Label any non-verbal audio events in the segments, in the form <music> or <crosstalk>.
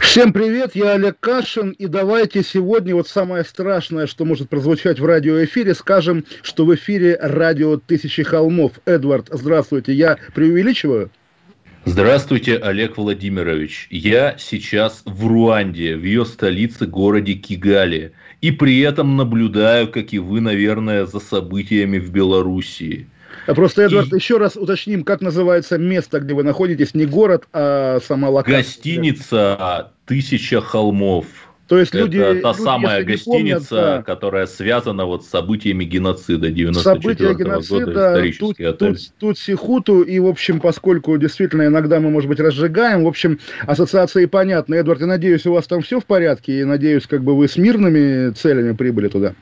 Всем привет, я Олег Кашин, и давайте сегодня вот самое страшное, что может прозвучать в радиоэфире, скажем, что в эфире радио «Тысячи холмов». Эдвард, здравствуйте, я преувеличиваю? Здравствуйте, Олег Владимирович. Я сейчас в Руанде, в ее столице, городе Кигали. И при этом наблюдаю, как и вы, наверное, за событиями в Белоруссии. А просто, Эдвард, и... еще раз уточним, как называется место, где вы находитесь, не город, а сама локация. Гостиница «Тысяча холмов». То есть люди, это та люди, самая гостиница, помнят, да. которая связана вот с событиями геноцида 94 -го геноцида, года, исторический тут, отель. Тут, тут Сихуту, и, в общем, поскольку действительно иногда мы, может быть, разжигаем, в общем, ассоциации понятны. Эдвард, я надеюсь, у вас там все в порядке, и надеюсь, как бы вы с мирными целями прибыли туда.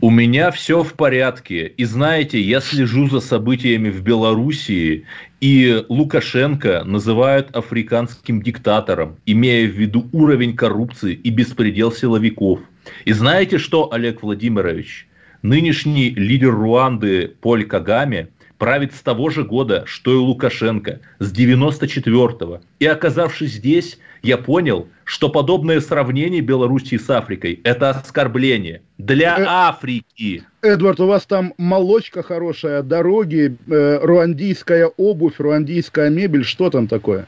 У меня все в порядке. И знаете, я слежу за событиями в Белоруссии, и Лукашенко называют африканским диктатором, имея в виду уровень коррупции и беспредел силовиков. И знаете что, Олег Владимирович? Нынешний лидер Руанды Поль Кагаме правит с того же года, что и Лукашенко, с 94-го. И оказавшись здесь, я понял, что подобное сравнение Белоруссии с Африкой – это оскорбление для э, Африки. Эдвард, у вас там молочка хорошая, дороги, э, руандийская обувь, руандийская мебель, что там такое?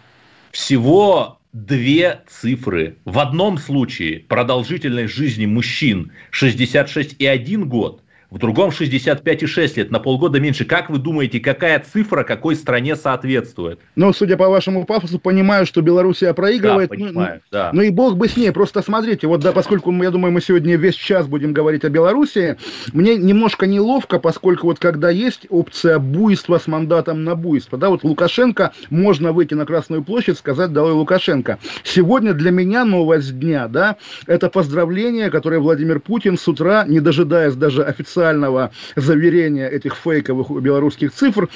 Всего две цифры. В одном случае продолжительность жизни мужчин 66,1 год – в другом 65,6 лет, на полгода меньше. Как вы думаете, какая цифра какой стране соответствует? Ну, судя по вашему пафосу, понимаю, что Белоруссия проигрывает. Да, понимаю, ну, да. Ну и бог бы с ней. Просто смотрите, вот да, поскольку, я думаю, мы сегодня весь час будем говорить о Белоруссии, мне немножко неловко, поскольку вот когда есть опция буйства с мандатом на буйство, да, вот Лукашенко, можно выйти на Красную площадь, сказать «Долой Лукашенко». Сегодня для меня новость дня, да, это поздравление, которое Владимир Путин с утра, не дожидаясь даже официально официального заверения этих фейковых белорусских цифр,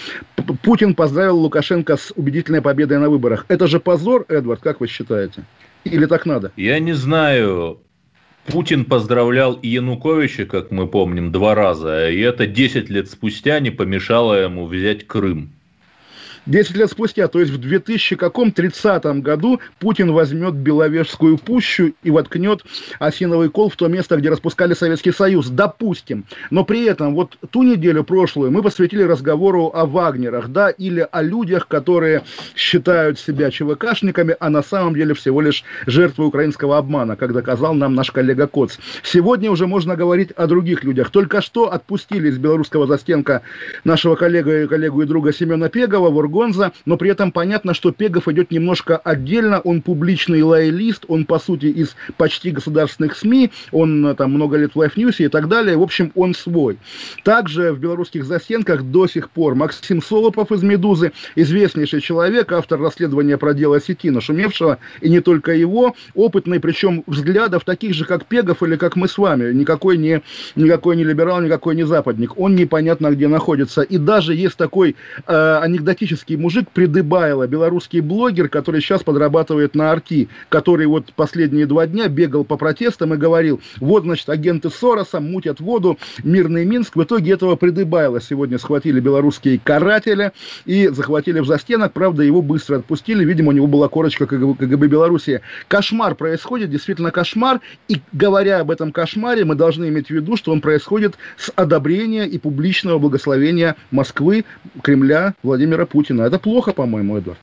Путин поздравил Лукашенко с убедительной победой на выборах. Это же позор, Эдвард, как вы считаете? Или так надо? Я не знаю. Путин поздравлял Януковича, как мы помним, два раза, и это 10 лет спустя не помешало ему взять Крым. 10 лет спустя, то есть в 2030 году Путин возьмет Беловежскую пущу и воткнет осиновый кол в то место, где распускали Советский Союз. Допустим. Но при этом вот ту неделю прошлую мы посвятили разговору о Вагнерах, да, или о людях, которые считают себя ЧВКшниками, а на самом деле всего лишь жертвы украинского обмана, как доказал нам наш коллега Коц. Сегодня уже можно говорить о других людях. Только что отпустили из белорусского застенка нашего коллега, коллегу и друга Семена Пегова, Гонза, но при этом понятно, что Пегов идет немножко отдельно, он публичный лоялист, он по сути из почти государственных СМИ, он э, там много лет в Life News и так далее, в общем, он свой. Также в белорусских застенках до сих пор Максим Солопов из «Медузы», известнейший человек, автор расследования про дело сети нашумевшего, и не только его, опытный, причем взглядов таких же, как Пегов или как мы с вами, никакой не, никакой не либерал, никакой не западник, он непонятно где находится. И даже есть такой э, анекдотический белорусский мужик Придыбайло, белорусский блогер, который сейчас подрабатывает на Арти, который вот последние два дня бегал по протестам и говорил, вот, значит, агенты Сороса мутят воду, мирный Минск. В итоге этого Придыбайла сегодня схватили белорусские каратели и захватили в застенок. Правда, его быстро отпустили. Видимо, у него была корочка КГБ, Беларуси. Кошмар происходит, действительно кошмар. И говоря об этом кошмаре, мы должны иметь в виду, что он происходит с одобрения и публичного благословения Москвы, Кремля, Владимира Путина. Путина. Это плохо, по-моему, Эдвард.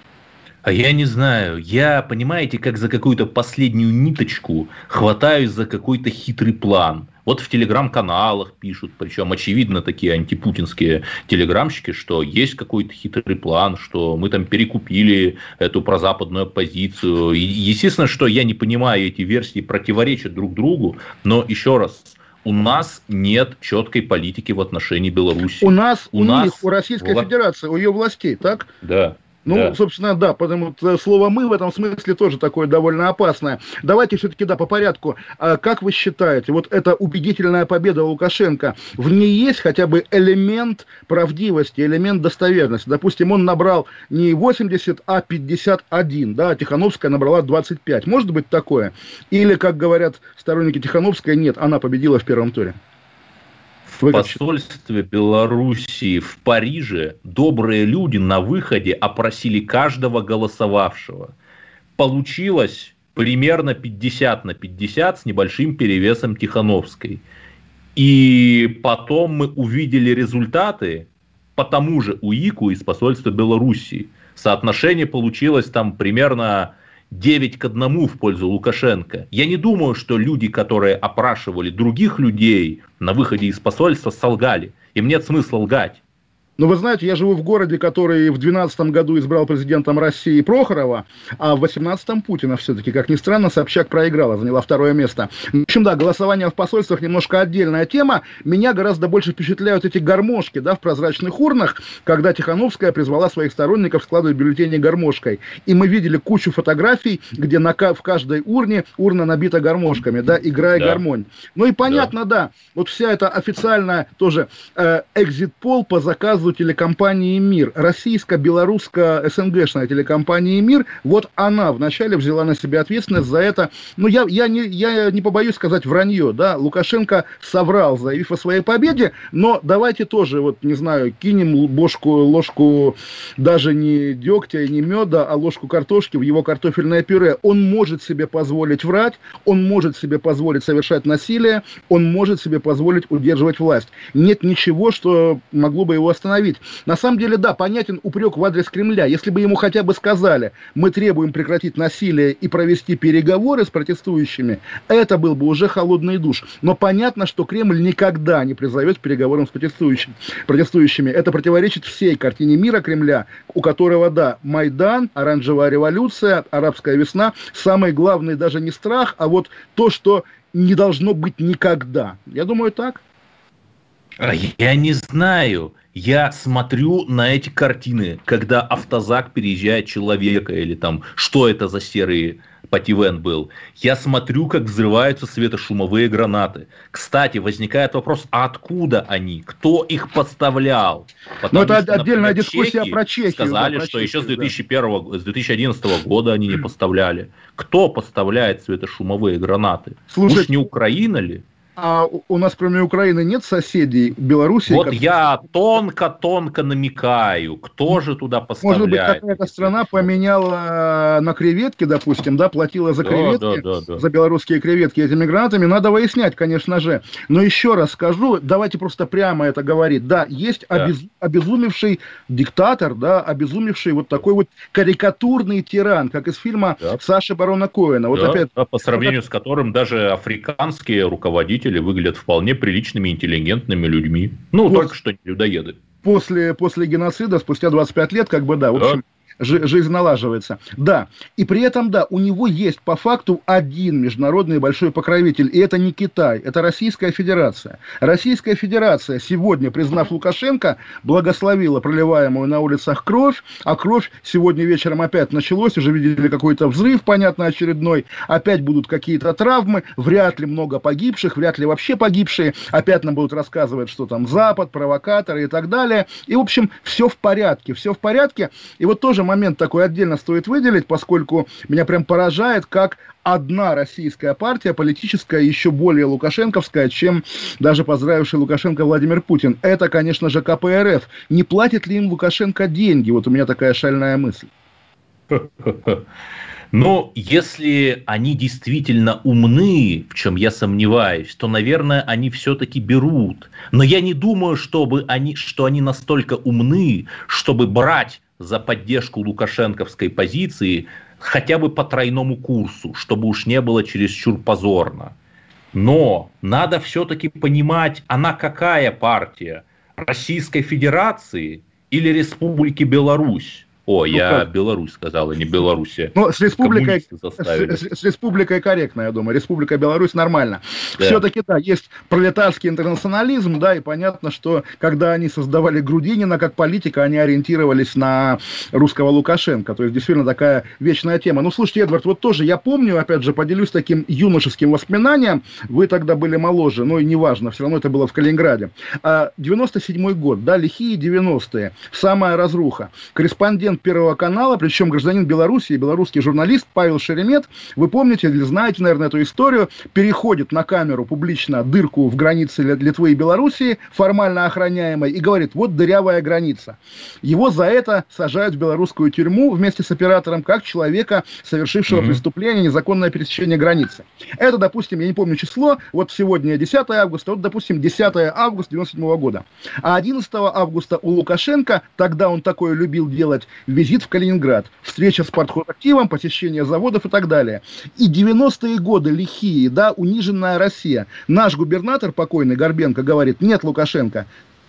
А я не знаю. Я, понимаете, как за какую-то последнюю ниточку хватаюсь за какой-то хитрый план. Вот в телеграм-каналах пишут, причем очевидно такие антипутинские телеграмщики, что есть какой-то хитрый план, что мы там перекупили эту прозападную оппозицию. И, естественно, что я не понимаю, эти версии противоречат друг другу, но еще раз, у нас нет четкой политики в отношении Беларуси. У нас, у, у нас, них, у Российской у... Федерации, у ее властей, так? Да. Ну, да. собственно, да, потому что слово «мы» в этом смысле тоже такое довольно опасное. Давайте все-таки, да, по порядку. А как вы считаете, вот эта убедительная победа Лукашенко, в ней есть хотя бы элемент правдивости, элемент достоверности? Допустим, он набрал не 80, а 51, да, а Тихановская набрала 25. Может быть такое? Или, как говорят сторонники Тихановской, нет, она победила в первом туре? В посольстве Белоруссии в Париже добрые люди на выходе опросили каждого голосовавшего. Получилось примерно 50 на 50 с небольшим перевесом Тихановской. И потом мы увидели результаты по тому же УИКу из посольства Белоруссии. Соотношение получилось там примерно 9 к 1 в пользу Лукашенко. Я не думаю, что люди, которые опрашивали других людей на выходе из посольства, солгали. Им нет смысла лгать. Но вы знаете, я живу в городе, который в 2012 году избрал президентом России Прохорова, а в 2018 Путина все-таки, как ни странно, Собчак проиграла, заняла второе место. В общем, да, голосование в посольствах немножко отдельная тема. Меня гораздо больше впечатляют эти гармошки, да, в прозрачных урнах, когда Тихановская призвала своих сторонников складывать бюллетени гармошкой. И мы видели кучу фотографий, где на, в каждой урне урна набита гармошками, да, играя да. гармонь. Ну и понятно, да, да вот вся эта официальная тоже э, экзит-пол по заказу сразу телекомпании «Мир». Российско-белорусско-СНГшная телекомпания «Мир», вот она вначале взяла на себя ответственность за это. Ну, я, я, не, я не побоюсь сказать вранье, да, Лукашенко соврал, заявив о своей победе, но давайте тоже, вот, не знаю, кинем бошку, ложку даже не дегтя и не меда, а ложку картошки в его картофельное пюре. Он может себе позволить врать, он может себе позволить совершать насилие, он может себе позволить удерживать власть. Нет ничего, что могло бы его остановить остановить. На самом деле, да, понятен упрек в адрес Кремля. Если бы ему хотя бы сказали, мы требуем прекратить насилие и провести переговоры с протестующими, это был бы уже холодный душ. Но понятно, что Кремль никогда не призовет к переговорам с протестующими. протестующими. Это противоречит всей картине мира Кремля, у которого, да, Майдан, оранжевая революция, арабская весна, самый главный даже не страх, а вот то, что не должно быть никогда. Я думаю, так. А я не знаю. Я смотрю на эти картины, когда автозак переезжает человека, или там, что это за серый Пативен был. Я смотрю, как взрываются светошумовые гранаты. Кстати, возникает вопрос, а откуда они? Кто их поставлял? Потому Но это что, отдельная например, дискуссия про Чехию. Сказали, да, про что Чехию, еще с, 2001, да. с 2011 года они не <clears throat> поставляли. Кто поставляет светошумовые гранаты? Слушайте, Уж не Украина ли? А у нас, кроме Украины, нет соседей Беларуси? Вот которые... я тонко-тонко намекаю, кто же туда поставляет. Может быть, какая-то страна поменяла на креветки, допустим, да, платила за креветки, да, да, да, за белорусские креветки этими гранатами. Надо выяснять, конечно же. Но еще раз скажу, давайте просто прямо это говорить. Да, есть. Обез... обезумевший диктатор, да, обезумевший вот такой вот карикатурный тиран, как из фильма. Саши Барона Коэна. Вот опять... по сравнению вот... с которым даже африканские руководители руководители выглядят вполне приличными, интеллигентными людьми. Ну, вот. только что не людоеды. После, после геноцида, спустя 25 лет, как бы, да, в общем, да жизнь налаживается. Да, и при этом, да, у него есть по факту один международный большой покровитель, и это не Китай, это Российская Федерация. Российская Федерация сегодня, признав Лукашенко, благословила проливаемую на улицах кровь, а кровь сегодня вечером опять началось, уже видели какой-то взрыв, понятно, очередной, опять будут какие-то травмы, вряд ли много погибших, вряд ли вообще погибшие, опять нам будут рассказывать, что там Запад, провокаторы и так далее. И, в общем, все в порядке, все в порядке. И вот тоже момент такой отдельно стоит выделить, поскольку меня прям поражает, как одна российская партия политическая еще более лукашенковская, чем даже поздравивший Лукашенко Владимир Путин. Это, конечно же, КПРФ. Не платит ли им Лукашенко деньги? Вот у меня такая шальная мысль. <laughs> Но если они действительно умны, в чем я сомневаюсь, то, наверное, они все-таки берут. Но я не думаю, чтобы они, что они настолько умны, чтобы брать за поддержку лукашенковской позиции хотя бы по тройному курсу, чтобы уж не было чересчур позорно. Но надо все-таки понимать, она какая партия? Российской Федерации или Республики Беларусь? О, ну, я как? Беларусь сказал, а не Белоруссия. Ну, с республикой, с, с, с республикой корректно, я думаю. Республика Беларусь нормально. Да. Все-таки, да, есть пролетарский интернационализм, да, и понятно, что когда они создавали Грудинина как политика, они ориентировались на русского Лукашенко. То есть, действительно, такая вечная тема. Ну, слушайте, Эдвард, вот тоже я помню, опять же, поделюсь таким юношеским воспоминанием. Вы тогда были моложе, но и неважно, все равно это было в Калининграде. 97 а, год, да, лихие 90-е, самая разруха. Корреспондент Первого канала, причем гражданин Беларуси, белорусский журналист Павел Шеремет, вы помните или знаете, наверное, эту историю, переходит на камеру публично дырку в границе Литвы и Белоруссии, формально охраняемой, и говорит, вот дырявая граница. Его за это сажают в белорусскую тюрьму вместе с оператором, как человека, совершившего mm-hmm. преступление, незаконное пересечение границы. Это, допустим, я не помню число, вот сегодня 10 августа, вот, допустим, 10 августа 97 года. А 11 августа у Лукашенко, тогда он такое любил делать, визит в Калининград, встреча с партхозактивом, посещение заводов и так далее. И 90-е годы лихие, да, униженная Россия. Наш губернатор покойный Горбенко говорит, нет, Лукашенко,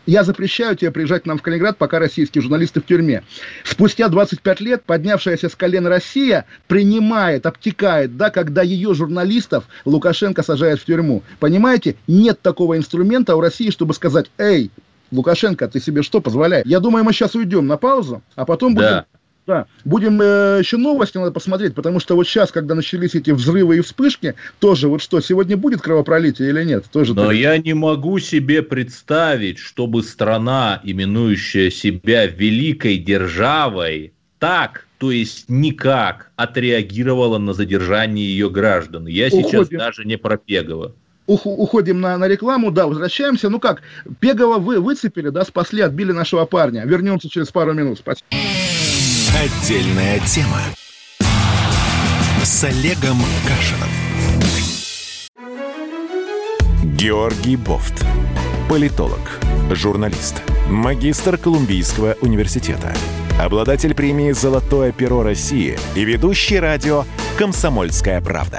я запрещаю тебе приезжать к нам в Калининград, пока российские журналисты в тюрьме. Спустя 25 лет поднявшаяся с колен Россия принимает, обтекает, да, когда ее журналистов Лукашенко сажает в тюрьму. Понимаете, нет такого инструмента у России, чтобы сказать, эй, Лукашенко, ты себе что позволяешь? Я думаю, мы сейчас уйдем на паузу, а потом будем... Да. Да. Будем э, еще новости надо посмотреть, потому что вот сейчас, когда начались эти взрывы и вспышки, тоже вот что, сегодня будет кровопролитие или нет? Тоже Но так... я не могу себе представить, чтобы страна, именующая себя великой державой, так, то есть никак отреагировала на задержание ее граждан. Я Уходим. сейчас даже не про Пегова уходим на, на рекламу, да, возвращаемся. Ну как, Пегова вы выцепили, да, спасли, отбили нашего парня. Вернемся через пару минут. Спасибо. Отдельная тема с Олегом Кашиным. Георгий Бофт. Политолог, журналист, магистр Колумбийского университета, обладатель премии «Золотое перо России» и ведущий радио «Комсомольская правда»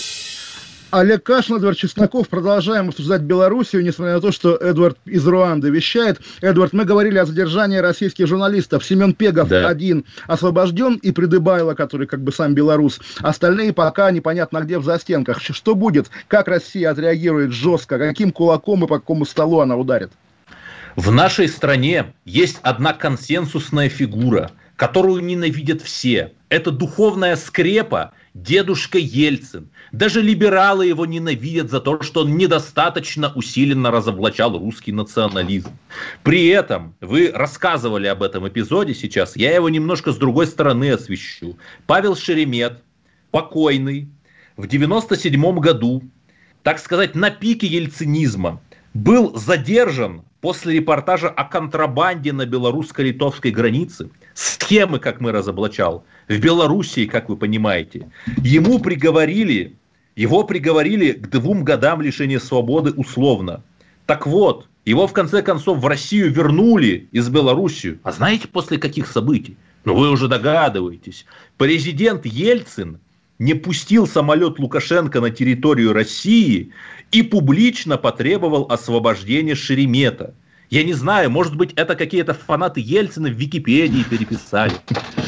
Олег Кашин, Эдвард Чесноков. Продолжаем обсуждать Белоруссию, несмотря на то, что Эдвард из Руанды вещает. Эдвард, мы говорили о задержании российских журналистов. Семен Пегов да. один освобожден, и Придыбайло, который как бы сам белорус. Остальные пока непонятно где в застенках. Что будет? Как Россия отреагирует жестко? Каким кулаком и по какому столу она ударит? В нашей стране есть одна консенсусная фигура, которую ненавидят все. Это духовная скрепа дедушка Ельцин. Даже либералы его ненавидят за то, что он недостаточно усиленно разоблачал русский национализм. При этом вы рассказывали об этом эпизоде сейчас, я его немножко с другой стороны освещу. Павел Шеремет, покойный, в 97 году, так сказать, на пике ельцинизма, был задержан после репортажа о контрабанде на белорусско-литовской границе, схемы, как мы разоблачал, в Белоруссии, как вы понимаете, ему приговорили, его приговорили к двум годам лишения свободы условно. Так вот, его в конце концов в Россию вернули из Белоруссии. А знаете после каких событий? Ну вы уже догадываетесь. Президент Ельцин не пустил самолет Лукашенко на территорию России и публично потребовал освобождения Шеремета. Я не знаю, может быть, это какие-то фанаты Ельцина в Википедии переписали.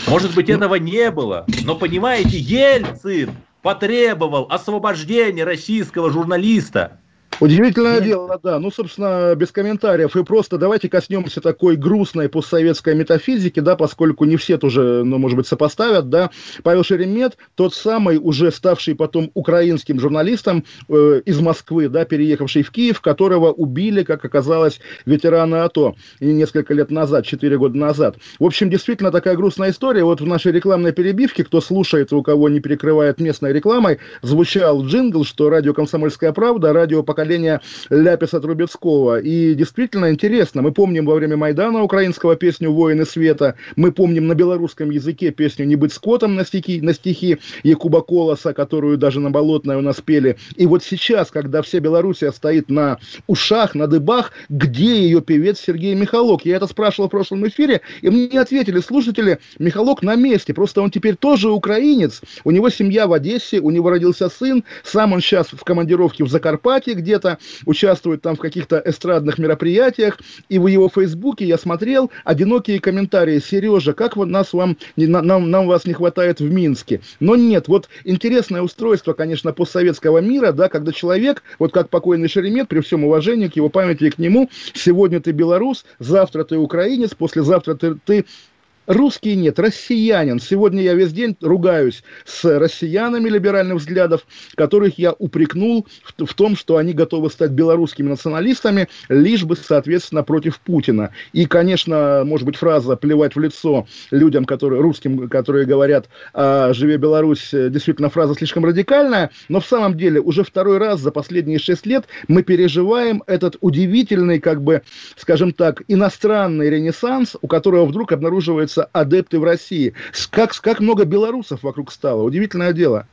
Может быть, этого не было. Но понимаете, Ельцин потребовал освобождения российского журналиста. Удивительное Нет. дело, да. Ну, собственно, без комментариев. И просто давайте коснемся такой грустной постсоветской метафизики, да, поскольку не все тоже, ну, может быть, сопоставят, да. Павел Шеремет, тот самый, уже ставший потом украинским журналистом э, из Москвы, да, переехавший в Киев, которого убили, как оказалось, ветераны АТО и несколько лет назад, 4 года назад. В общем, действительно такая грустная история. Вот в нашей рекламной перебивке, кто слушает, у кого не перекрывает местной рекламой, звучал джингл, что радио «Комсомольская правда», радио поколения поколения Ляписа Трубецкого. И действительно интересно. Мы помним во время Майдана украинского песню «Воины света», мы помним на белорусском языке песню «Не быть скотом» на стихи, на стихи Якуба Колоса, которую даже на Болотной у нас пели. И вот сейчас, когда вся Белоруссия стоит на ушах, на дыбах, где ее певец Сергей Михалок? Я это спрашивал в прошлом эфире, и мне ответили слушатели, Михалок на месте, просто он теперь тоже украинец, у него семья в Одессе, у него родился сын, сам он сейчас в командировке в Закарпатье где-то, участвует там в каких-то эстрадных мероприятиях, и в его фейсбуке я смотрел одинокие комментарии, Сережа, как вот нас вам, нам, нам вас не хватает в Минске. Но нет, вот интересное устройство, конечно, постсоветского мира, да, когда человек, вот как покойный Шеремет, при всем уважении к его памяти и к нему, сегодня ты белорус, завтра ты украинец, послезавтра ты, ты Русский нет, россиянин. Сегодня я весь день ругаюсь с россиянами либеральных взглядов, которых я упрекнул в, в том, что они готовы стать белорусскими националистами, лишь бы, соответственно, против Путина. И, конечно, может быть, фраза «плевать в лицо» людям, которые, русским, которые говорят «Живе Беларусь», действительно, фраза слишком радикальная, но в самом деле уже второй раз за последние шесть лет мы переживаем этот удивительный, как бы, скажем так, иностранный ренессанс, у которого вдруг обнаруживается появляются адепты в России. Как, как много белорусов вокруг стало. Удивительное дело.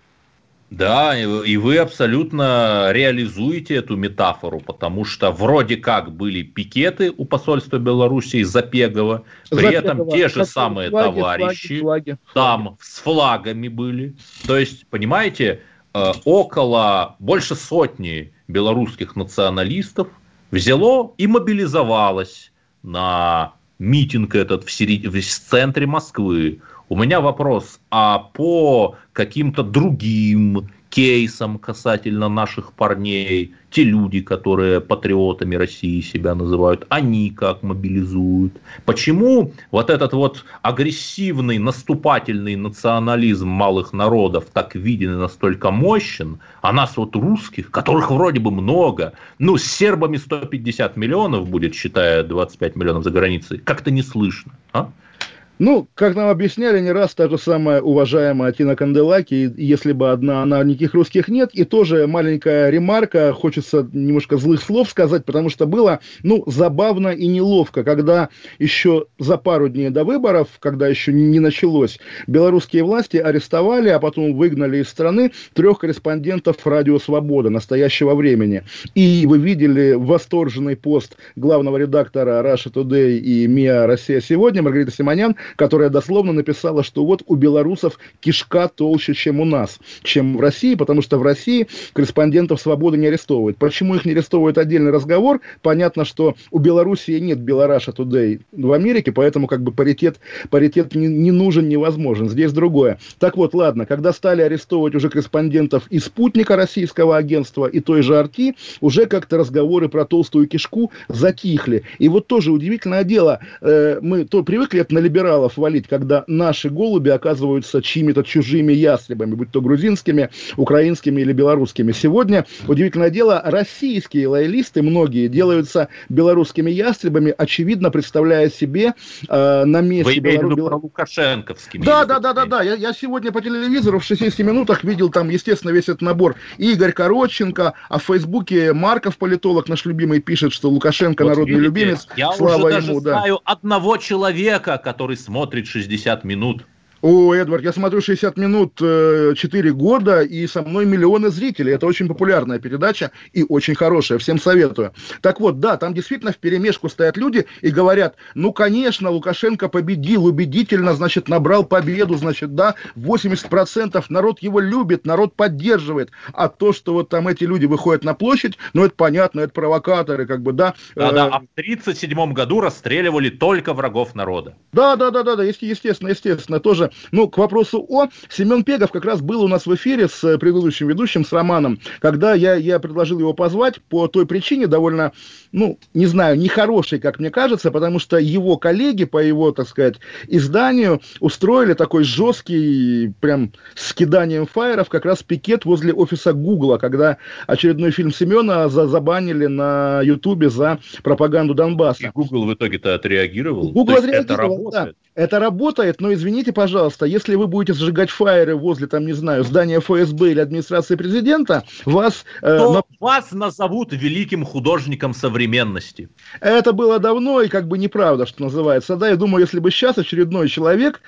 Да, и вы абсолютно реализуете эту метафору, потому что вроде как были пикеты у посольства Белоруссии Запегова, при Запегова. этом те же самые флаги, товарищи флаги, флаги. там с флагами были. То есть, понимаете, э, около больше сотни белорусских националистов взяло и мобилизовалось на митинг этот в, сери... в центре Москвы. У меня вопрос, а по каким-то другим кейсам касательно наших парней, те люди, которые патриотами России себя называют, они как мобилизуют? Почему вот этот вот агрессивный, наступательный национализм малых народов так виден и настолько мощен, а нас вот русских, которых вроде бы много, ну, с сербами 150 миллионов будет, считая 25 миллионов за границей, как-то не слышно, а? Ну, как нам объясняли не раз, та же самая уважаемая Тина Канделаки, если бы одна она, никаких русских нет. И тоже маленькая ремарка, хочется немножко злых слов сказать, потому что было, ну, забавно и неловко, когда еще за пару дней до выборов, когда еще не началось, белорусские власти арестовали, а потом выгнали из страны трех корреспондентов «Радио Свобода» настоящего времени. И вы видели восторженный пост главного редактора Russia Today и МИА «Россия сегодня» Маргарита Симонян, которая дословно написала, что вот у белорусов кишка толще, чем у нас, чем в России, потому что в России корреспондентов свободы не арестовывают. Почему их не арестовывают, отдельный разговор. Понятно, что у Белоруссии нет Белораша Today в Америке, поэтому как бы паритет, паритет не, не нужен, невозможен. Здесь другое. Так вот, ладно, когда стали арестовывать уже корреспондентов из спутника российского агентства и той же Арти, уже как-то разговоры про толстую кишку затихли. И вот тоже удивительное дело, э, мы то привыкли это на либералов, либералов валить, когда наши голуби оказываются чьими-то чужими ястребами, будь то грузинскими, украинскими или белорусскими. Сегодня, удивительное дело, российские лоялисты, многие, делаются белорусскими ястребами, очевидно, представляя себе э, на месте... Вы имеете Белору... лукашенковскими. Да, да, да, да, да. Я, я сегодня по телевизору в 60 минутах видел там, естественно, весь этот набор. Игорь Коротченко, а в Фейсбуке Марков, политолог наш любимый, пишет, что Лукашенко вот народный видите, любимец. Я Слава уже ему, даже да. знаю одного человека, который смотрит 60 минут. О, Эдвард, я смотрю 60 минут э, 4 года, и со мной миллионы зрителей. Это очень популярная передача и очень хорошая. Всем советую. Так вот, да, там действительно в перемешку стоят люди и говорят, ну, конечно, Лукашенко победил убедительно, значит, набрал победу, значит, да, 80% народ его любит, народ поддерживает. А то, что вот там эти люди выходят на площадь, ну, это понятно, это провокаторы, как бы, да. Да-да, э, а в 1937 году расстреливали только врагов народа. Да, да, да, да, да, естественно, естественно, тоже ну, к вопросу о, Семен Пегов как раз был у нас в эфире с э, предыдущим ведущим, с Романом, когда я, я предложил его позвать по той причине довольно, ну, не знаю, нехорошей, как мне кажется, потому что его коллеги по его, так сказать, изданию устроили такой жесткий, прям с киданием фаеров, как раз пикет возле офиса Гугла, когда очередной фильм Семена за, забанили на Ютубе за пропаганду Донбасса. И Google в итоге-то отреагировал? Google отреагировал, это работает. Да. Это работает, но извините, пожалуйста, если вы будете сжигать фаеры возле, там, не знаю, здания ФСБ или администрации президента, вас... Э, То на... вас назовут великим художником современности. Это было давно и как бы неправда, что называется. Да, я думаю, если бы сейчас очередной человек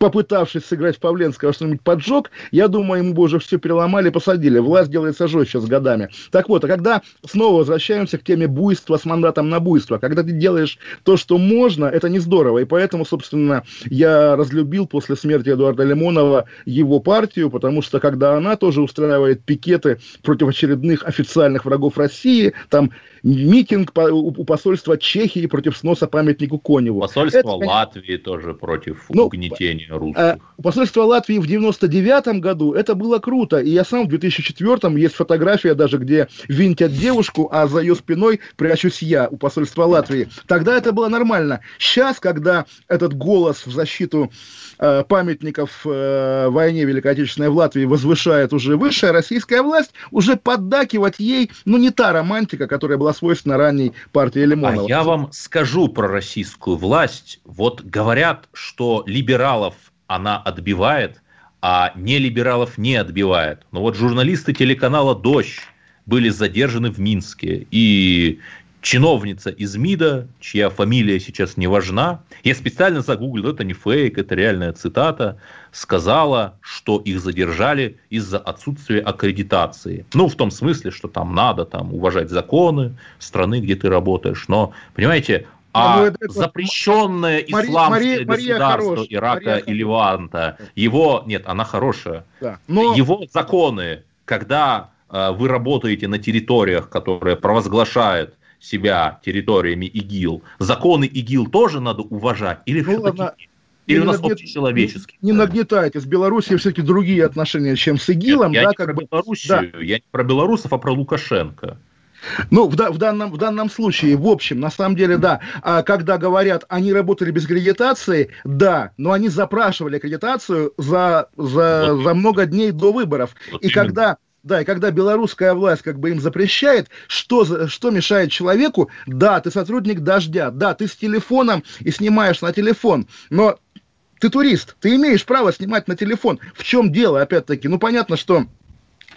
попытавшись сыграть в Павленского что-нибудь поджег, я думаю, ему бы уже все переломали, посадили. Власть делается жестче с годами. Так вот, а когда снова возвращаемся к теме буйства с мандатом на буйство, когда ты делаешь то, что можно, это не здорово. И поэтому, собственно, я разлюбил после смерти Эдуарда Лимонова его партию, потому что когда она тоже устраивает пикеты против очередных официальных врагов России, там митинг у посольства Чехии против сноса памятнику Коневу. Посольство это, Латвии тоже против ну, угнетения русских. Э, посольство Латвии в 99 году, это было круто. И я сам в 2004 есть фотография даже, где винтят девушку, а за ее спиной прячусь я у посольства Латвии. Тогда это было нормально. Сейчас, когда этот голос в защиту э, памятников э, войне Великой Отечественной в Латвии возвышает уже высшая российская власть, уже поддакивать ей, ну, не та романтика, которая была свойственна ранней партии Лимонова. А я вам скажу про российскую власть. Вот говорят, что либералов она отбивает, а не либералов не отбивает. Но вот журналисты телеканала «Дождь» были задержаны в Минске. И чиновница из МИДа, чья фамилия сейчас не важна, я специально загуглил, это не фейк, это реальная цитата, сказала, что их задержали из-за отсутствия аккредитации. Ну, в том смысле, что там надо там, уважать законы страны, где ты работаешь. Но, понимаете, а ну, это, запрещенное исламское Мария, государство Мария Ирака Мария и Леванта, его, нет, она хорошая, да. Но... его законы, когда э, вы работаете на территориях, которые провозглашают себя территориями ИГИЛ, законы ИГИЛ тоже надо уважать? Или ну, ладно. Или не у нас нагнет... общечеловеческий? Не, не нагнетайте. С Белоруссией все-таки другие отношения, чем с ИГИЛом. Нет, я да, не как про бы... Белоруссию, да. я не про белорусов, а про Лукашенко. Ну, в, в, данном, в данном случае, в общем, на самом деле, да. А когда говорят, они работали без аккредитации, да, но они запрашивали аккредитацию за, за, вот. за много дней до выборов. Вот и именно. когда да, и когда белорусская власть как бы им запрещает, что, что мешает человеку? Да, ты сотрудник «Дождя», да, ты с телефоном и снимаешь на телефон, но ты турист, ты имеешь право снимать на телефон. В чем дело, опять-таки? Ну, понятно, что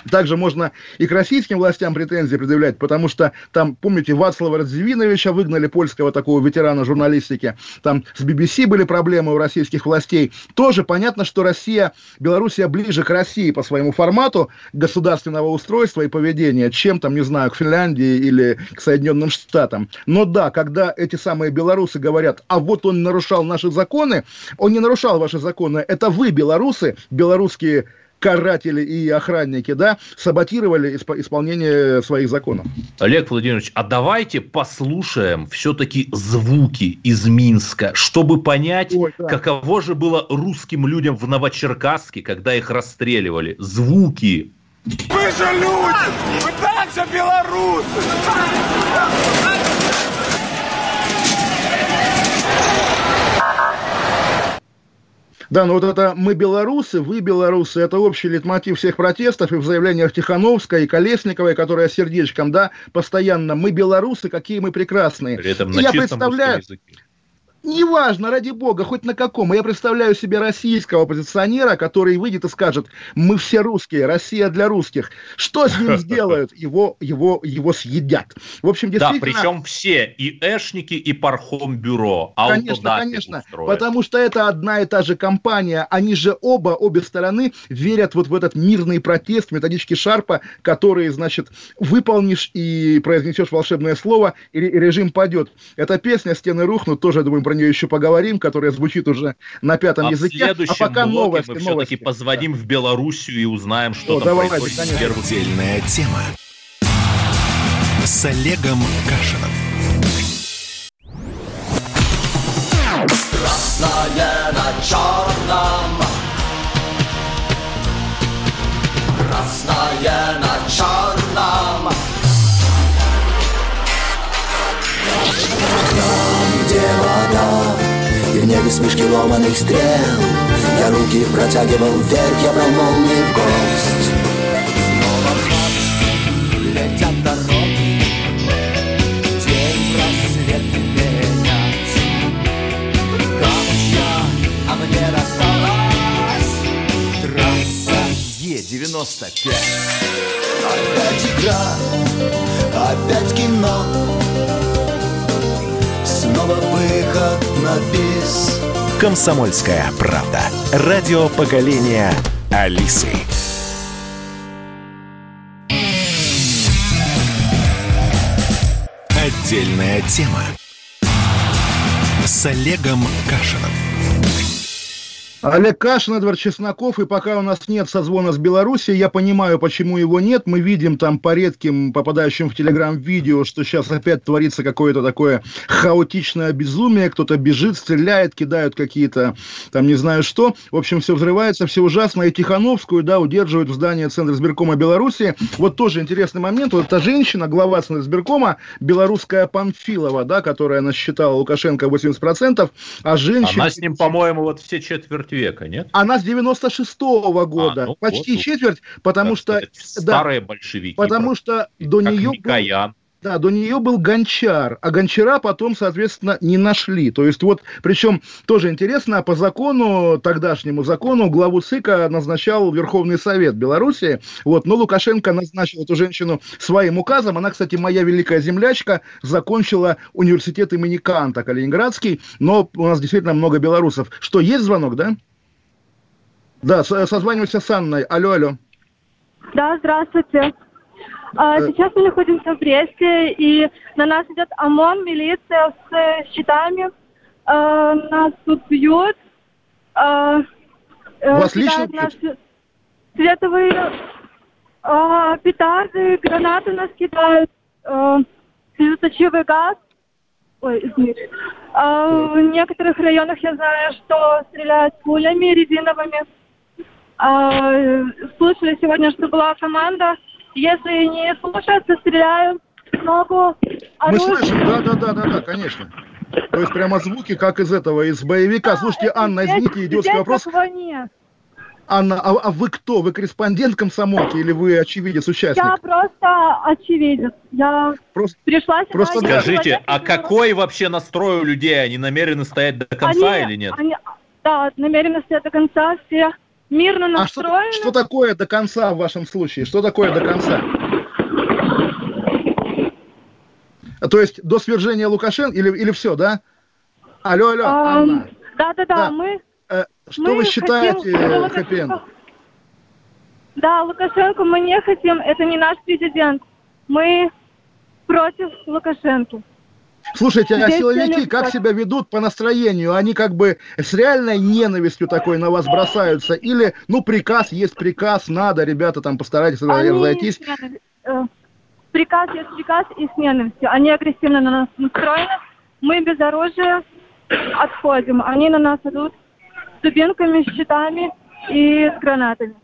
также можно и к российским властям претензии предъявлять, потому что там, помните, Вацлава Радзивиновича выгнали, польского такого ветерана журналистики, там с BBC были проблемы у российских властей. Тоже понятно, что Россия, Белоруссия ближе к России по своему формату государственного устройства и поведения, чем там, не знаю, к Финляндии или к Соединенным Штатам. Но да, когда эти самые белорусы говорят, а вот он нарушал наши законы, он не нарушал ваши законы, это вы, белорусы, белорусские каратели и охранники, да, саботировали исп- исполнение своих законов. Олег Владимирович, а давайте послушаем все-таки звуки из Минска, чтобы понять, Ой, да. каково же было русским людям в Новочеркасске, когда их расстреливали. Звуки. Вы же люди! Вы также белорусы! Да, ну вот это «мы белорусы», «вы белорусы» – это общий литмотив всех протестов и в заявлениях Тихановской и Колесниковой, которая сердечком, да, постоянно «мы белорусы, какие мы прекрасные». При этом и на я представляю. Неважно, ради бога, хоть на каком. Я представляю себе российского оппозиционера, который выйдет и скажет, мы все русские, Россия для русских. Что с ним <laughs> сделают? Его, его, его съедят. В общем, действительно... Да, причем все, и эшники, и пархом-бюро. Конечно, конечно, устроят. потому что это одна и та же компания. Они же оба, обе стороны верят вот в этот мирный протест, методички Шарпа, которые, значит, выполнишь и произнесешь волшебное слово, и режим падет. Эта песня «Стены рухнут» тоже, думаю, про нее еще поговорим, которая звучит уже на пятом а языке. а пока новости, мы все-таки позвоним в Белоруссию и узнаем, что О, там давайте, происходит. Конечно. Отдельная тема с Олегом Кашином. Красное на черном Красное на черном Там, где вода? И в небе смешки ломаных стрел. Я руки протягивал вверх, я брал молнии в гость. Снова в летят дороги День просвет менять а мне досталась Трасса Е-95 Опять игра, опять кино. Снова выход на бис. Комсомольская правда. Радио поколения Алисы. Отдельная тема с Олегом Кашиным. Олег Кашин, Эдвард Чесноков, и пока у нас нет созвона с Белоруссией, я понимаю, почему его нет. Мы видим там по редким попадающим в Телеграм видео, что сейчас опять творится какое-то такое хаотичное безумие, кто-то бежит, стреляет, кидают какие-то, там не знаю что. В общем, все взрывается, все ужасно. И Тихановскую, да, удерживают в здании Центра избиркома Беларуси. Вот тоже интересный момент. Вот эта женщина, глава Центра избиркома, белорусская Памфилова, да, которая насчитала Лукашенко 80%, а женщина... Она с ним, по-моему, вот все четверть века, нет? Она с 96-го года, а, ну, почти вот, четверть, потому что... Старые да, большевики. Потому что до нее... Микоян. Да, до нее был гончар, а гончара потом, соответственно, не нашли. То есть вот, причем тоже интересно, по закону, тогдашнему закону, главу ЦИКа назначал Верховный Совет Беларуси, вот, но Лукашенко назначил эту женщину своим указом. Она, кстати, моя великая землячка, закончила университет имени Канта, Калининградский, но у нас действительно много белорусов. Что, есть звонок, да? Да, созванивайся с Анной. Алло, алло. Да, здравствуйте. А, э. Сейчас мы находимся в Бресте, и на нас идет ОМОН, милиция с щитами. А, нас тут бьют. А, Вас лично бьют? Световые петарды, гранаты нас кидают, слезоточивый газ. Ой, извините. в некоторых районах я знаю, что стреляют пулями резиновыми. слышали сегодня, что была команда если не слушаются, стреляют в ногу. Мы слышим, да, да, да, да, да, конечно. То есть прямо звуки, как из этого, из боевика. Да, Слушайте, Анна, извините, идиотский вопрос. Нет. Анна, а, а вы кто? Вы корреспондент комсомолки или вы очевидец, участник? Я просто очевидец. Я просто, пришла сюда. Просто скажите, а какой вообще настрой у людей? Они намерены стоять до конца они, или нет? Они, да, намерены стоять до конца все мирно настроены. А что, что такое до конца в вашем случае? Что такое до конца? То есть до свержения Лукашенко или, или все, да? Алло, алло, а, Анна. Да, да, да, мы... Э, что мы вы считаете, хэппи Да, Лукашенко мы не хотим, это не наш президент. Мы против Лукашенко. Слушайте, а силовики как себя ведут по настроению? Они как бы с реальной ненавистью такой на вас бросаются? Или, ну, приказ есть приказ, надо, ребята, там постарайтесь Они разойтись? Э, приказ есть приказ и с ненавистью. Они агрессивно на нас настроены. Мы без оружия отходим. Они на нас идут с дубинками, щитами и с гранатами.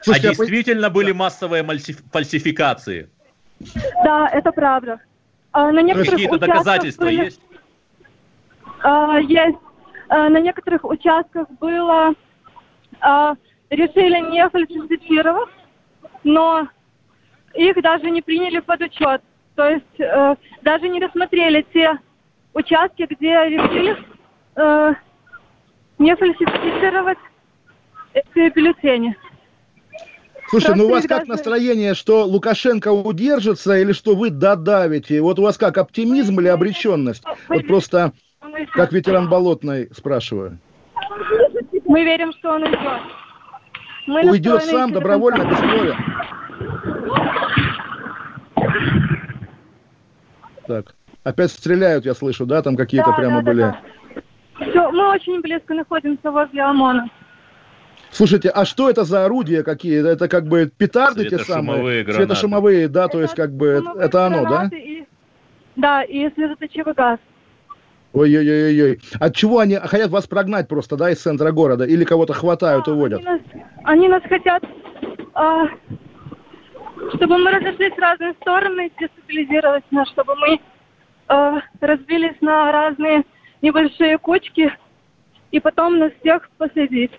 Слушайте, а действительно были массовые фальсификации? Да, это правда. А, на некоторых Какие-то доказательства были... есть? А, есть. А, на некоторых участках было... Решили не фальсифицировать, но их даже не приняли под учет. То есть э, даже не рассмотрели те участки, где решили э, не фальсифицировать эти бюллетени. Слушай, ну у вас как настроение, что Лукашенко удержится или что вы додавите? Вот у вас как, оптимизм или обреченность? Вот просто, как ветеран Болотной, спрашиваю. Мы верим, что он уйдет. Мы уйдет сам, добровольно, без крови. Так, опять стреляют, я слышу, да? Там какие-то да, прямо да, были... Да, да. Все, мы очень близко находимся возле ОМОНа. Слушайте, а что это за орудия какие? Это как бы петарды те самые? Гранаты. Светошумовые, да, то есть как бы это, оно, да? И, да, и слезоточивый газ. Ой-ой-ой-ой. От чего они хотят вас прогнать просто, да, из центра города? Или кого-то хватают, а, уводят? Они нас, они нас хотят, а, чтобы мы разошлись в разные стороны, дестабилизировать нас, чтобы мы а, разбились на разные небольшие кучки и потом нас всех посадить.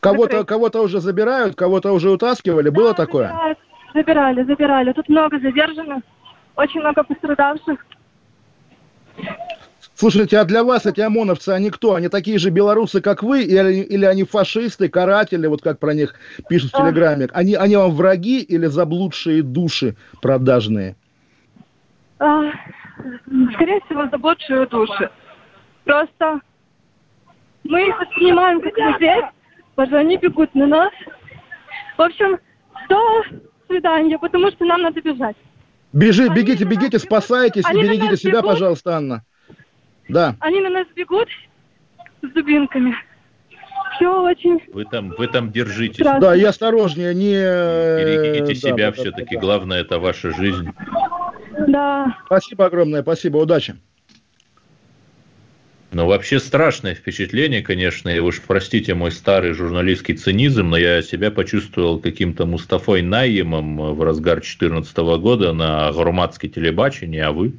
Кого-то кого-то уже забирают, кого-то уже утаскивали, было да, такое? Забирают, забирали, забирали. Тут много задержанных, очень много пострадавших. Слушайте, а для вас эти ОМОНовцы, они кто? Они такие же белорусы, как вы, или, или они фашисты, каратели, вот как про них пишут в Телеграме? Они, они вам враги или заблудшие души продажные? А, скорее всего, заблудшие души. Просто мы их воспринимаем как людей, боже, они бегут на нас. В общем, до свидания, потому что нам надо бежать. Бежи, Они бегите, на бегите, спасайтесь и Они на берегите нас себя, бегут. пожалуйста, Анна. Да. Они на нас бегут с дубинками. Все очень Вы там, вы там держитесь. страшно. Да, и осторожнее, не... э, Берегите да, себя да, да, все-таки. да. Главное, это ваша жизнь. Да. Спасибо огромное, спасибо, удачи. Ну, вообще страшное впечатление, конечно, и уж простите мой старый журналистский цинизм, но я себя почувствовал каким-то Мустафой Найемом в разгар 2014 года на громадской телебачении, а вы?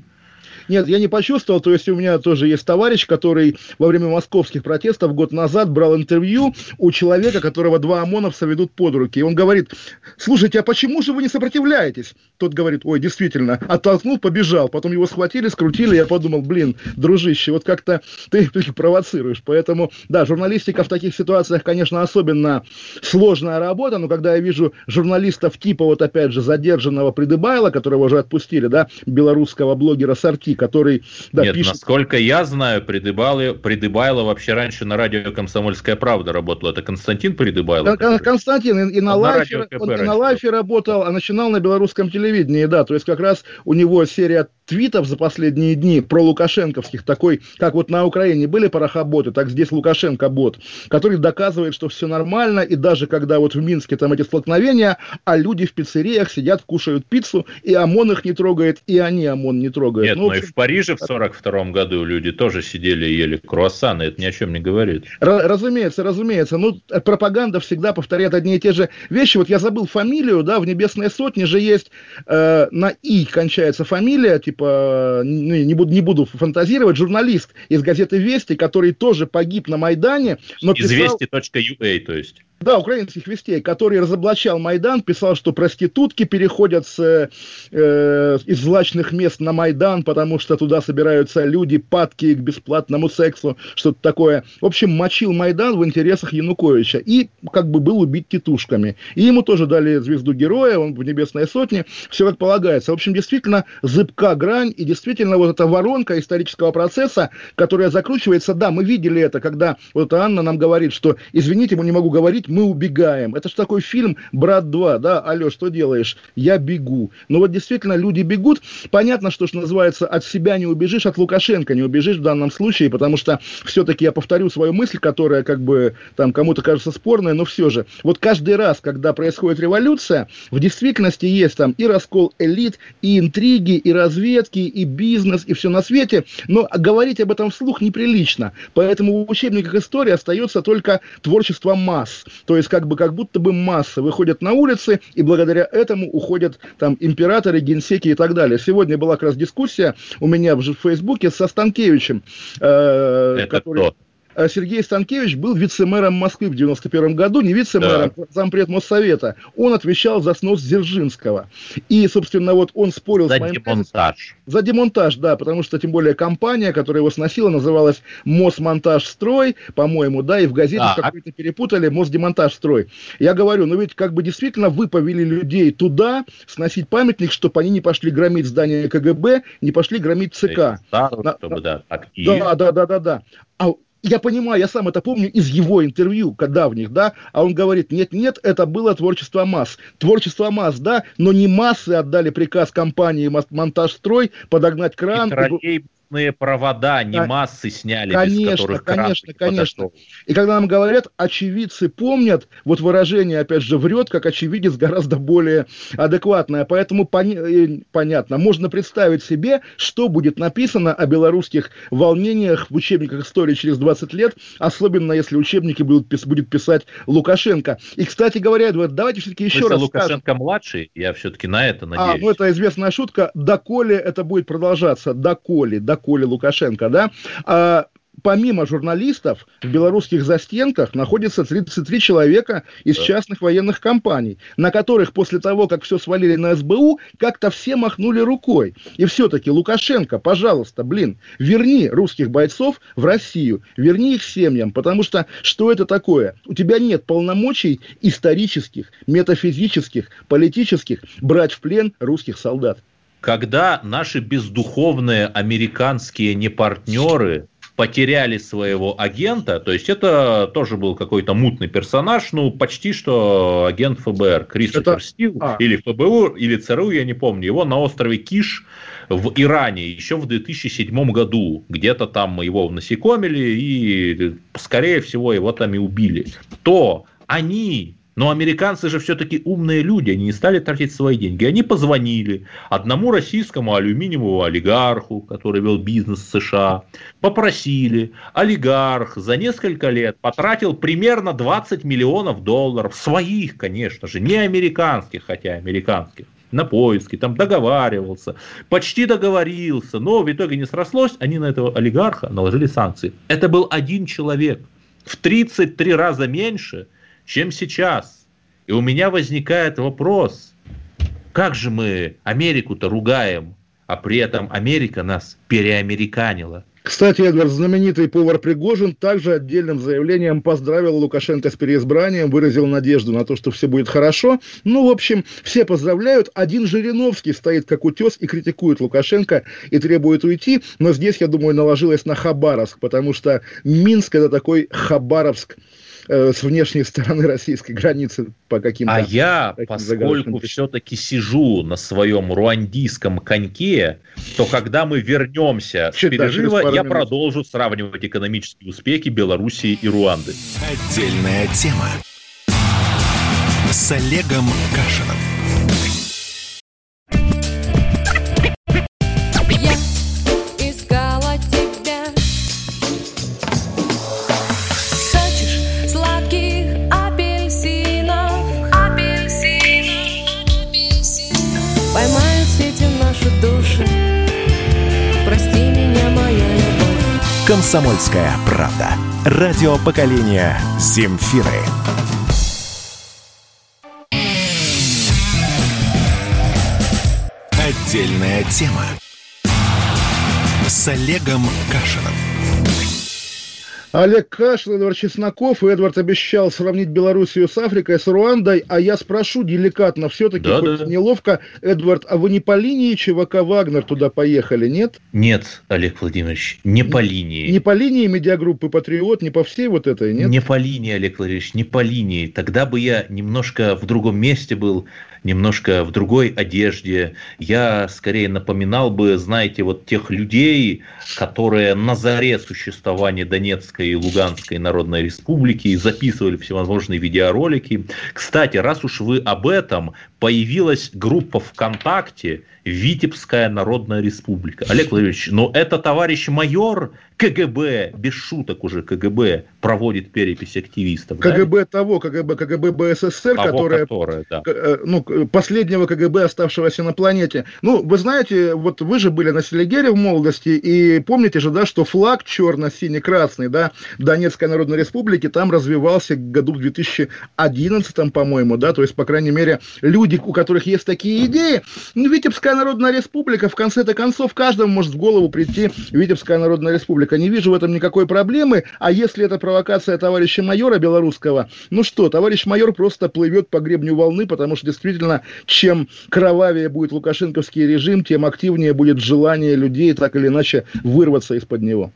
Нет, я не почувствовал, то есть у меня тоже есть товарищ, который во время московских протестов год назад брал интервью у человека, которого два ОМОНовца ведут под руки. И он говорит, слушайте, а почему же вы не сопротивляетесь? Тот говорит, ой, действительно, оттолкнул, побежал. Потом его схватили, скрутили, я подумал, блин, дружище, вот как-то ты провоцируешь. Поэтому, да, журналистика в таких ситуациях, конечно, особенно сложная работа, но когда я вижу журналистов типа, вот опять же, задержанного Придыбайла, которого уже отпустили, да, белорусского блогера Сорти, который, да, Нет, пишет... насколько я знаю, Придыбайло, Придыбайло вообще раньше на радио «Комсомольская правда» работал. Это Константин Придыбайло? Который- Константин и, на Он на лайфе, КП он и на лайфе работал, а начинал на белорусском телевидении, да, то есть как раз у него серия твитов за последние дни про лукашенковских, такой, как вот на Украине были порохоботы, так здесь Лукашенко бот, который доказывает, что все нормально, и даже когда вот в Минске там эти столкновения, а люди в пиццериях сидят, кушают пиццу, и ОМОН их не трогает, и они ОМОН не трогают. Нет, Ну, в но и общем, в Париже в 42 году люди тоже сидели и ели круассаны, это ни о чем не говорит. Ра- Разумеется, разумеется. Ну, э, пропаганда всегда повторяет одни и те же вещи. Вот я забыл фамилию, да, в «Небесной сотне» же есть э, на «и» кончается фамилия, типа, не, не буду, не буду фантазировать, журналист из газеты «Вести», который тоже погиб на Майдане, но писал... Известие.ua, то есть. Да, украинских вестей, который разоблачал Майдан, писал, что проститутки переходят с, э, из злачных мест на Майдан, потому что туда собираются люди, падки к бесплатному сексу, что-то такое. В общем, мочил Майдан в интересах Януковича и как бы был убит тетушками. И ему тоже дали звезду героя, он в небесной сотне, все как полагается. В общем, действительно, зыбка грань, и действительно вот эта воронка исторического процесса, которая закручивается, да, мы видели это, когда вот Анна нам говорит, что, извините, мы не могу говорить, мы убегаем. Это же такой фильм «Брат 2», да, алло, что делаешь? Я бегу. Но вот действительно люди бегут. Понятно, что, что называется, от себя не убежишь, от Лукашенко не убежишь в данном случае, потому что все-таки я повторю свою мысль, которая как бы там кому-то кажется спорной, но все же. Вот каждый раз, когда происходит революция, в действительности есть там и раскол элит, и интриги, и разведки, и бизнес, и все на свете, но говорить об этом вслух неприлично. Поэтому в учебниках истории остается только творчество масс. То есть как бы как будто бы массы выходят на улицы, и благодаря этому уходят там императоры, генсеки и так далее. Сегодня была как раз дискуссия у меня в Фейсбуке со Станкевичем, э, Это который... кто? Э, Сергей Станкевич был вице-мэром Москвы в 91 году, не вице-мэром, а зампред Моссовета. Он отвечал за снос Дзержинского. И, собственно, вот он спорил За с моим демонтаж. за демонтаж, да, потому что, тем более, компания, которая его сносила, называлась Мосмонтажстрой, по-моему, да, и в газетах Так. какой-то перепутали Мосдемонтажстрой. Я говорю, ну ведь как бы действительно вы повели людей туда сносить памятник, чтобы они не пошли громить здание КГБ, не пошли громить ЦК. Да, На- чтобы, да. Да, да, да, да, да. А я понимаю, я сам это помню из его интервью давних, да, а он говорит, нет-нет, это было творчество масс. Творчество масс, да, но не массы отдали приказ компании «Мос- «Монтажстрой» подогнать кран. и- троллейбусные провода, не массы сняли, Конечно, без которых конечно, не конечно. подошел. И когда нам говорят, очевидцы помнят, вот выражение, опять же, врет, как очевидец гораздо более адекватное. Поэтому пони- э, понятно, можно представить себе, что будет написано о белорусских волнениях в учебниках истории через 20 лет, особенно если учебники будут, пис- будет писать Лукашенко. И, кстати говоря, Эдвард, давайте все-таки еще раз скажем. Лукашенко младший, я все-таки на это А, надеюсь. ну это известная шутка. Доколе это будет продолжаться? Доколе, доколе Лукашенко, да? А, помимо журналистов, в белорусских застенках находится 33 человека из Да. частных военных компаний, на которых после того, как все свалили на СБУ, как-то все махнули рукой. И все-таки, Лукашенко, пожалуйста, блин, верни русских бойцов в Россию, верни их семьям, потому что что это такое? У тебя нет полномочий исторических, метафизических, политических брать в плен русских солдат. Когда наши бездуховные американские непартнеры потеряли своего агента, то есть это тоже был какой-то мутный персонаж, ну, почти что агент ФБР, Кристофер Это- Стил, а. или ФБУ, или ЦРУ, я не помню, его на острове Киш в Иране еще в 2007 году, где-то там его насекомили и, скорее всего, его там и убили, то они но американцы же все-таки умные люди, они не стали тратить свои деньги. Они позвонили одному российскому алюминиевому олигарху, который вел бизнес в США, попросили. Олигарх за несколько лет потратил примерно 20 миллионов долларов, своих, конечно же, не американских, хотя американских, на поиски, там договаривался, почти договорился, но в итоге не срослось, они на этого олигарха наложили санкции. Это был один человек, в 33 раза меньше, чем сейчас. И у меня возникает вопрос, как же мы Америку-то ругаем, а при этом Америка нас переамериканила. Кстати, Эдвард, знаменитый повар Пригожин также отдельным заявлением поздравил Лукашенко с переизбранием, выразил надежду на то, что все будет хорошо. Ну, в общем, все поздравляют. Один Жириновский стоит как утес и критикует Лукашенко и требует уйти. Но здесь, я думаю, наложилось на Хабаровск, потому что Минск это такой Хабаровск э, с внешней стороны российской границы по каким-то... А я, поскольку все-таки сижу на своем руандийском коньке, то когда мы вернемся с Чуть через перерыва, я минут. продолжу сравнивать экономические успехи Белоруссии и Руанды. Отдельная тема. С Олегом Кашиным. Комсомольская правда. Радио поколения Земфиры. Отдельная тема. С Олегом Кашиным. Олег Кашин, Эдвард Чесноков. И Эдвард обещал сравнить Белоруссию с Африкой, с Руандой. А я спрошу деликатно, все-таки, Да, хоть да. неловко, Эдвард, а вы не по линии ЧВК «Вагнер» туда поехали, нет? Нет, Олег Владимирович, не по линии. Не по линии медиагруппы «Патриот», не по всей вот этой, нет? Не по линии, Олег Владимирович, не по линии. Тогда бы я немножко в другом месте был, немножко в другой одежде. Я скорее напоминал бы, знаете, вот тех людей, которые на заре существования Донецкой и Луганской Народной Республики записывали всевозможные видеоролики. Кстати, раз уж вы об этом, появилась группа ВКонтакте «Витебская Народная Республика». Олег Владимирович, но это товарищ майор КГБ, без шуток уже КГБ, проводит перепись активистов. да? КГБ того, КГБ, КГБ БССР, Того, которое которое, да. к- э, ну, к- последнего КГБ, оставшегося на планете. Ну, вы знаете, вот вы же были на Селигере в молодости, и помните же, да, что флаг черно-синий-красный, да, Донецкой Народной Республики там развивался году в 2011, по-моему, да, то есть, по крайней мере, люди, у которых есть такие идеи, ну, Витебская Народная Республика, в конце-то концов, каждому может в голову прийти Витебская Народная Республика. Не вижу в этом никакой проблемы, а если это провокация товарища майора белорусского, ну что, товарищ майор просто плывет по гребню волны, потому что действительно, чем кровавее будет лукашенковский режим, тем активнее будет желание людей так или иначе вырваться из-под него.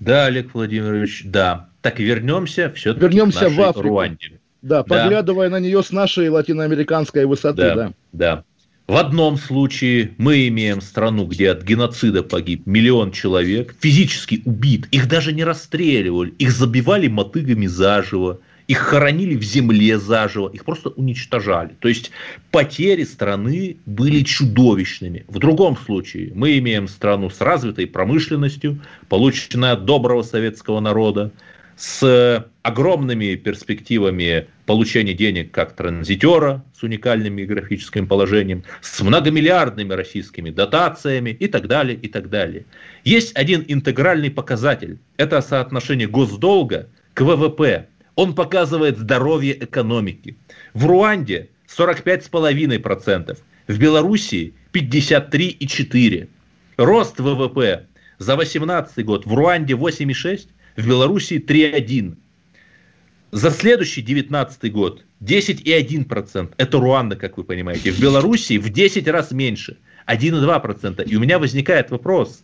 Да, Олег Владимирович, да. Так вернемся все-таки Вернемся к нашей в Африку. Руанде. Да, Да. поглядывая на нее с нашей латиноамериканской высоты, Да, да. да. В одном случае мы имеем страну, где от геноцида погиб миллион человек, физически убит, их даже не расстреливали, их забивали мотыгами заживо, их хоронили в земле заживо, их просто уничтожали. То есть потери страны были чудовищными. В другом случае мы имеем страну с развитой промышленностью, полученной от доброго советского народа, с огромными перспективами получения денег как транзитера с уникальным географическим положением, с многомиллиардными российскими дотациями и так далее, и так далее. Есть один интегральный показатель. Это соотношение госдолга к ВВП. Он показывает здоровье экономики. В Руанде 45,5%, в Белоруссии 53,4%. Рост ВВП за 2018 год в Руанде 8,6%, в Белоруссии 3,1%. За следующий 19 год 10,1%. Это Руанда, как вы понимаете. В Белоруссии в 10 раз меньше. 1,2%. И у меня возникает вопрос.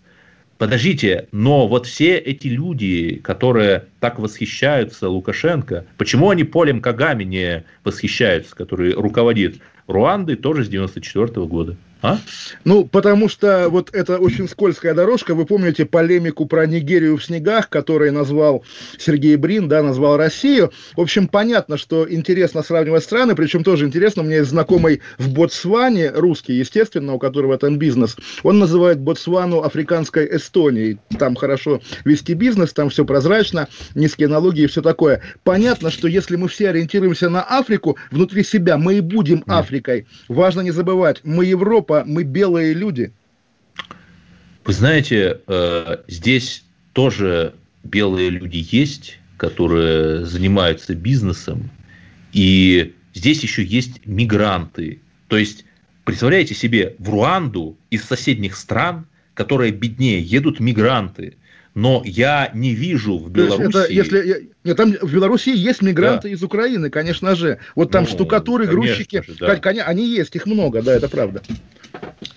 Подождите, но вот все эти люди, которые так восхищаются Лукашенко, почему они Полем Кагами не восхищаются, который руководит Руандой тоже с 94 года? А? Ну, потому что вот это очень скользкая дорожка. Вы помните полемику про Нигерию в снегах, который назвал Сергей Брин, да, назвал Россию. В общем, понятно, что интересно сравнивать страны, причем тоже интересно, у меня есть знакомый в Ботсване, русский, естественно, у которого там бизнес. Он называет Ботсвану африканской Эстонией. Там хорошо вести бизнес, там все прозрачно, низкие налоги и все такое. Понятно, что если мы все ориентируемся на Африку, внутри себя мы и будем Африкой. Важно не забывать, мы Европа, мы белые люди. Вы знаете, э, здесь тоже белые люди есть, которые занимаются бизнесом, и здесь еще есть мигранты. То есть, представляете себе, в Руанду из соседних стран, которые беднее, едут мигранты. Но я не вижу в Беларуси... Это, если, нет, там в Беларуси есть мигранты да. из Украины, конечно же. Вот там ну, штукатуры, грузчики, же, да. они есть, их много, да, это правда.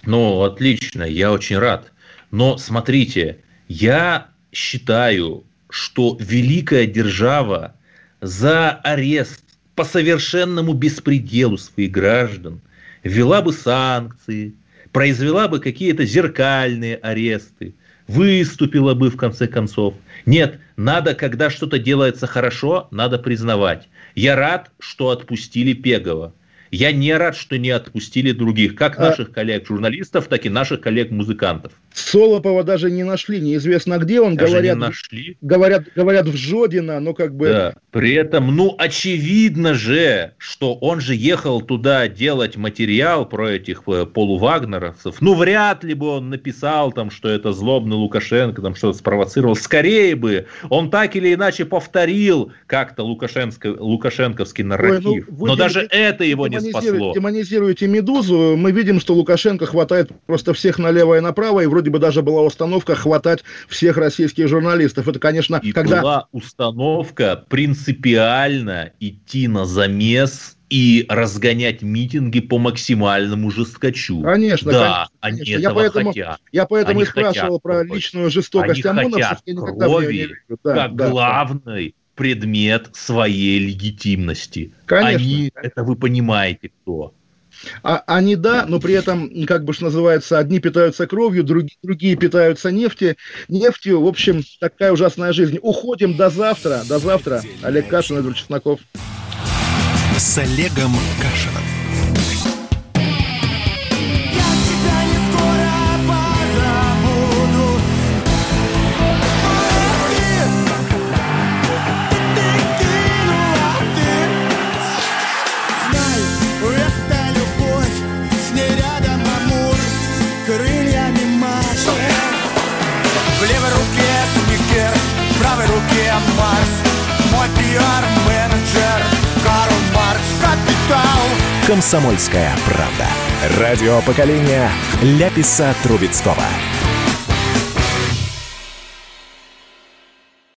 Ну, отлично, я очень рад. Но смотрите, я считаю, что великая держава за арест по совершенному беспределу своих граждан ввела бы санкции, произвела бы какие-то зеркальные аресты, выступила бы в конце концов. Нет, надо, когда что-то делается хорошо, надо признавать. Я рад, что отпустили Пегова. Я не рад, что не отпустили других, как а... наших коллег-журналистов, так и наших коллег-музыкантов. Солопова даже не нашли, неизвестно где он, даже говорят, не нашли. говорят, говорят в Жодино, но как бы... Да. При этом, ну, очевидно же, что он же ехал туда делать материал про этих э, полувагнеровцев. Ну, вряд ли бы он написал там, что это злобный Лукашенко, там что-то спровоцировал. Скорее бы он так или иначе повторил как-то Лукашенко, лукашенковский нарратив. Ой, ну, но даже это его не спасло. Демонизируете «Медузу», мы видим, что Лукашенко хватает просто всех налево и направо, и вроде бы даже была установка хватать всех российских журналистов. Это, конечно, и когда... была установка принципиально идти на замес и разгонять митинги по максимальному жесткачу. Конечно, да, конечно. они конечно. Я поэтому, хотят. Я поэтому они и спрашивал про личную жестокость они ОМОНовцев. Хотят крови, да, как да, главный да. Предмет своей легитимности. Конечно. Они, это вы понимаете кто. А, они да, но при этом, как бы что называется, одни питаются кровью, другие, другие питаются нефти, нефтью. В общем, такая ужасная жизнь. Уходим до завтра. До завтра. Олег Кашин, Эдвард Чесноков. С Олегом Кашином. Пиар-менеджер Карл Маркс Капитал Комсомольская правда. Радио поколения Ляписа Трубецкого.